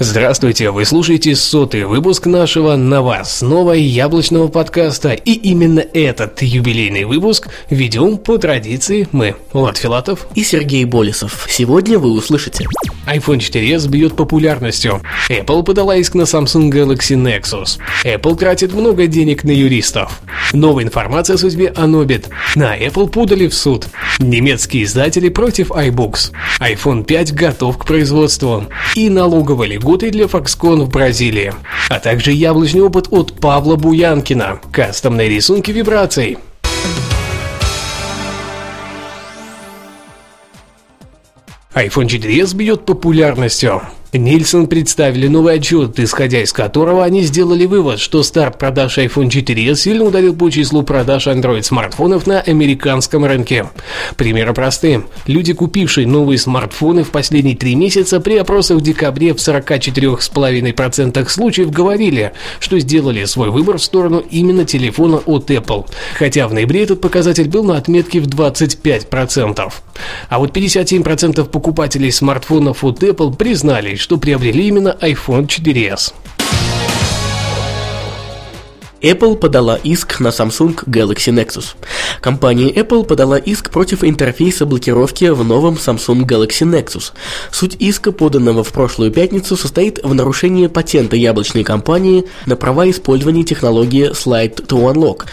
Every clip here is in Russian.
Здравствуйте, вы слушаете сотый выпуск нашего «На вас» снова яблочного подкаста. И именно этот юбилейный выпуск ведем по традиции мы, Влад Филатов и Сергей Болесов. Сегодня вы услышите iPhone 4s бьет популярностью. Apple подала иск на Samsung Galaxy Nexus. Apple тратит много денег на юристов. Новая информация о судьбе Anobit. На Apple подали в суд. Немецкие издатели против iBooks. iPhone 5 готов к производству. И налоговые льготы для Foxconn в Бразилии. А также яблочный опыт от Павла Буянкина. Кастомные рисунки вибраций. iPhone 4s бьет популярностью. Нильсон представили новый отчет, исходя из которого они сделали вывод, что старт продаж iPhone 4s сильно ударил по числу продаж Android-смартфонов на американском рынке. Примеры просты. Люди, купившие новые смартфоны в последние три месяца, при опросах в декабре в 44,5% случаев говорили, что сделали свой выбор в сторону именно телефона от Apple. Хотя в ноябре этот показатель был на отметке в 25%. А вот 57% покупателей смартфонов от Apple признались, что приобрели именно iPhone 4s. Apple подала иск на Samsung Galaxy Nexus. Компания Apple подала иск против интерфейса блокировки в новом Samsung Galaxy Nexus. Суть иска, поданного в прошлую пятницу, состоит в нарушении патента яблочной компании на права использования технологии Slide to Unlock.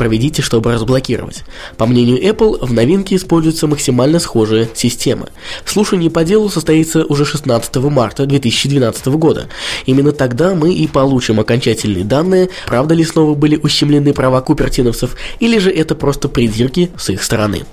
Проведите, чтобы разблокировать. По мнению Apple, в новинке используется максимально схожая система. Слушание по делу состоится уже 16 марта 2012 года. Именно тогда мы и получим окончательные данные, правда ли снова были ущемлены права купертиновцев, или же это просто придирки с их стороны.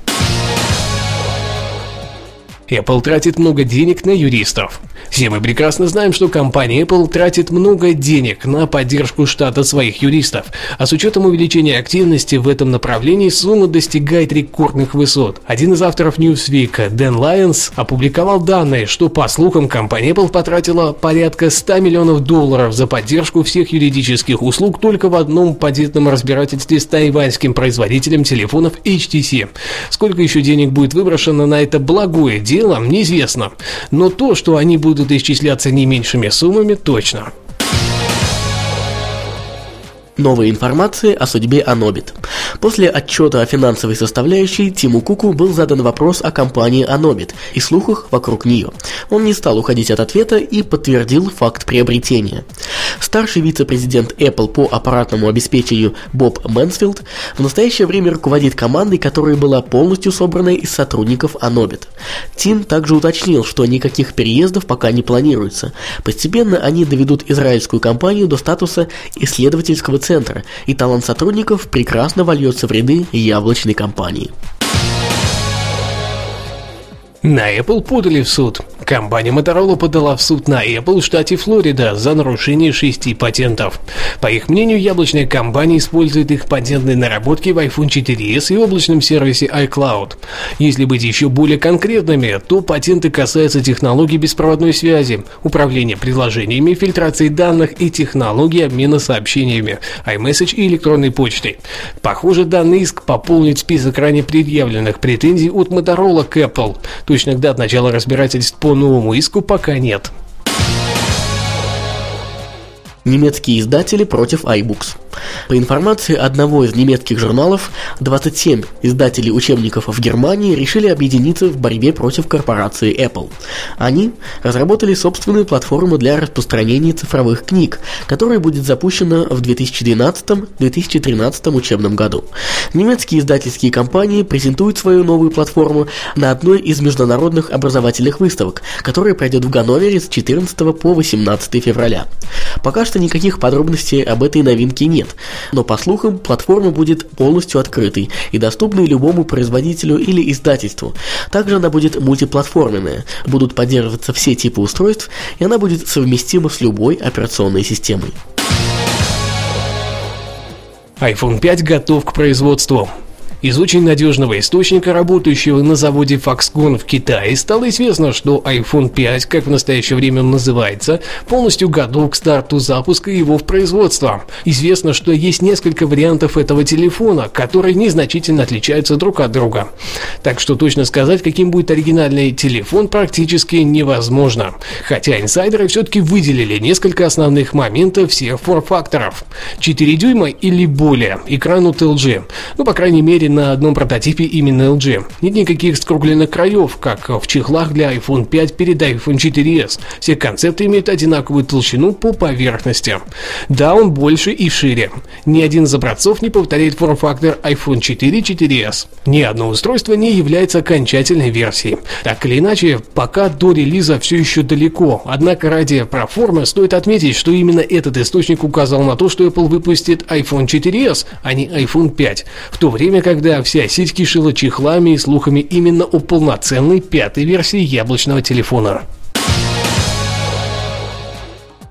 Apple тратит много денег на юристов. Все мы прекрасно знаем, что компания Apple тратит много денег на поддержку штата своих юристов, а с учетом увеличения активности в этом направлении сумма достигает рекордных высот. Один из авторов Newsweek, Дэн Лайонс, опубликовал данные, что по слухам компания Apple потратила порядка 100 миллионов долларов за поддержку всех юридических услуг только в одном патентном разбирательстве с тайваньским производителем телефонов HTC. Сколько еще денег будет выброшено на это благое дело, неизвестно. Но то, что они будут исчисляться не меньшими суммами точно. Новая информация о судьбе Anobit. После отчета о финансовой составляющей Тиму Куку был задан вопрос о компании Anobit и слухах вокруг нее. Он не стал уходить от ответа и подтвердил факт приобретения. Старший вице-президент Apple по аппаратному обеспечению Боб Мэнсфилд в настоящее время руководит командой, которая была полностью собрана из сотрудников Anobit. Тим также уточнил, что никаких переездов пока не планируется. Постепенно они доведут израильскую компанию до статуса исследовательского центра, и талант сотрудников прекрасно вольется в ряды яблочной компании. На Apple подали в суд. Компания Motorola подала в суд на Apple в штате Флорида за нарушение шести патентов. По их мнению, яблочная компания использует их патентные наработки в iPhone 4s и облачном сервисе iCloud. Если быть еще более конкретными, то патенты касаются технологий беспроводной связи, управления приложениями, фильтрации данных и технологий обмена сообщениями, iMessage и электронной почтой. Похоже, данный иск пополнит список ранее предъявленных претензий от Motorola к Apple. Точных дат начала разбирательств по новому иску пока нет. Немецкие издатели против iBooks. По информации одного из немецких журналов, 27 издателей учебников в Германии решили объединиться в борьбе против корпорации Apple. Они разработали собственную платформу для распространения цифровых книг, которая будет запущена в 2012-2013 учебном году. Немецкие издательские компании презентуют свою новую платформу на одной из международных образовательных выставок, которая пройдет в Ганновере с 14 по 18 февраля. Пока что никаких подробностей об этой новинке нет, нет. Но по слухам, платформа будет полностью открытой и доступной любому производителю или издательству. Также она будет мультиплатформенная, будут поддерживаться все типы устройств, и она будет совместима с любой операционной системой. iPhone 5 готов к производству. Из очень надежного источника, работающего на заводе Foxconn в Китае, стало известно, что iPhone 5, как в настоящее время он называется, полностью готов к старту запуска его в производство. Известно, что есть несколько вариантов этого телефона, которые незначительно отличаются друг от друга. Так что точно сказать, каким будет оригинальный телефон, практически невозможно. Хотя инсайдеры все-таки выделили несколько основных моментов всех форм-факторов. 4 дюйма или более, экран от LG. Ну, по крайней мере, на одном прототипе именно LG. Нет никаких скругленных краев, как в чехлах для iPhone 5 перед iPhone 4s. Все концепты имеют одинаковую толщину по поверхности. Да, он больше и шире. Ни один из образцов не повторяет форм-фактор iPhone 4 4s. Ни одно устройство не является окончательной версией. Так или иначе, пока до релиза все еще далеко. Однако ради проформы стоит отметить, что именно этот источник указал на то, что Apple выпустит iPhone 4s, а не iPhone 5, в то время, когда вся сеть кишила чехлами и слухами именно о полноценной пятой версии яблочного телефона.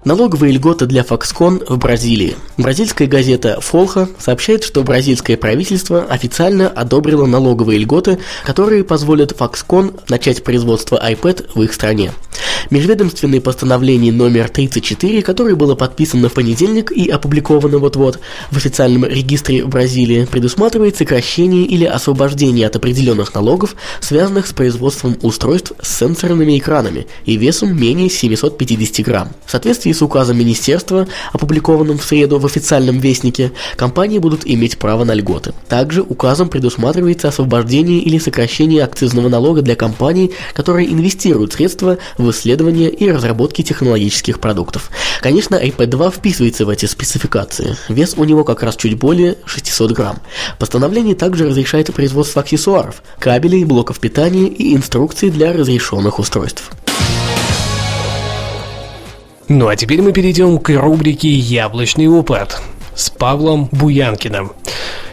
Налоговые льготы для Foxconn в Бразилии. Бразильская газета Folha сообщает, что бразильское правительство официально одобрило налоговые льготы, которые позволят Foxconn начать производство iPad в их стране. Межведомственное постановление номер 34, которое было подписано в понедельник и опубликовано вот-вот в официальном регистре Бразилии, предусматривает сокращение или освобождение от определенных налогов, связанных с производством устройств с сенсорными экранами и весом менее 750 грамм. В соответствии с указом министерства, опубликованным в среду в официальном вестнике, компании будут иметь право на льготы. Также указом предусматривается освобождение или сокращение акцизного налога для компаний, которые инвестируют средства в исследования и разработки технологических продуктов. Конечно, iPad 2 вписывается в эти спецификации. Вес у него как раз чуть более 600 грамм. Постановление также разрешает производство аксессуаров, кабелей, блоков питания и инструкций для разрешенных устройств. Ну а теперь мы перейдем к рубрике «Яблочный опыт» с Павлом Буянкиным.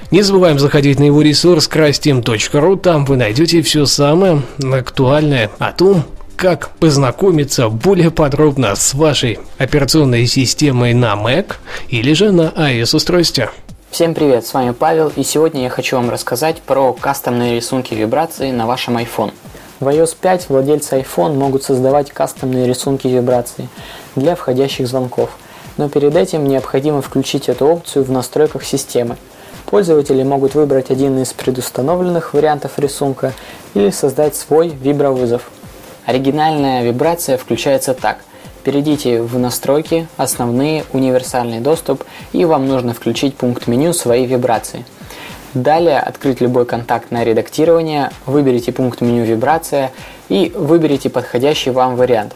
Не забываем заходить на его ресурс крастим.ру, там вы найдете все самое актуальное о том, как познакомиться более подробно с вашей операционной системой на Mac или же на iOS-устройстве. Всем привет, с вами Павел, и сегодня я хочу вам рассказать про кастомные рисунки вибрации на вашем iPhone. В iOS 5 владельцы iPhone могут создавать кастомные рисунки вибрации для входящих звонков, но перед этим необходимо включить эту опцию в настройках системы. Пользователи могут выбрать один из предустановленных вариантов рисунка или создать свой вибровызов. Оригинальная вибрация включается так. Перейдите в настройки, основные, универсальный доступ и вам нужно включить пункт меню своей вибрации. Далее открыть любой контакт на редактирование, выберите пункт меню вибрация и выберите подходящий вам вариант.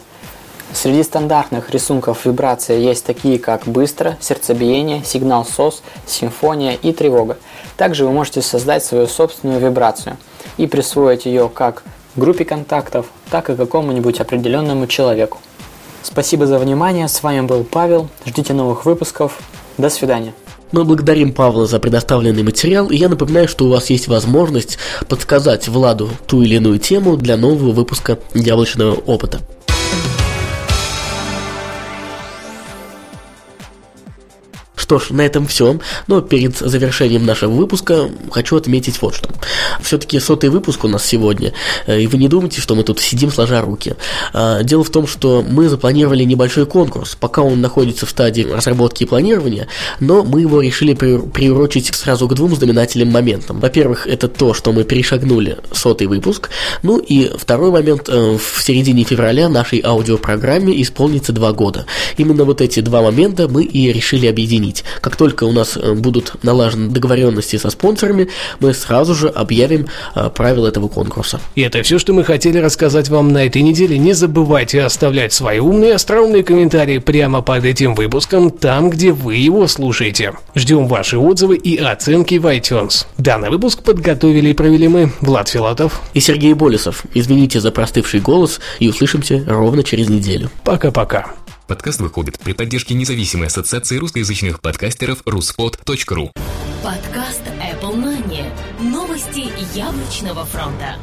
Среди стандартных рисунков вибрации есть такие как быстро, сердцебиение, сигнал СОС, симфония и тревога. Также вы можете создать свою собственную вибрацию и присвоить ее как группе контактов, так и какому-нибудь определенному человеку. Спасибо за внимание, с вами был Павел, ждите новых выпусков, до свидания. Мы благодарим Павла за предоставленный материал, и я напоминаю, что у вас есть возможность подсказать Владу ту или иную тему для нового выпуска яблочного опыта. Что ж, на этом все. Но перед завершением нашего выпуска хочу отметить вот что. Все-таки сотый выпуск у нас сегодня, э, и вы не думайте, что мы тут сидим сложа руки. А, дело в том, что мы запланировали небольшой конкурс, пока он находится в стадии разработки и планирования, но мы его решили приурочить сразу к двум знаменательным моментам. Во-первых, это то, что мы перешагнули сотый выпуск, ну и второй момент, э, в середине февраля нашей аудиопрограмме исполнится два года. Именно вот эти два момента мы и решили объединить делать. Как только у нас э, будут налажены договоренности со спонсорами, мы сразу же объявим э, правила этого конкурса. И это все, что мы хотели рассказать вам на этой неделе. Не забывайте оставлять свои умные, остроумные комментарии прямо под этим выпуском, там, где вы его слушаете. Ждем ваши отзывы и оценки в iTunes. Данный выпуск подготовили и провели мы, Влад Филатов и Сергей Болесов. Извините за простывший голос и услышимся ровно через неделю. Пока-пока. Подкаст выходит при поддержке независимой ассоциации русскоязычных подкастеров ruspod.ru Подкаст Apple Money. Новости яблочного фронта.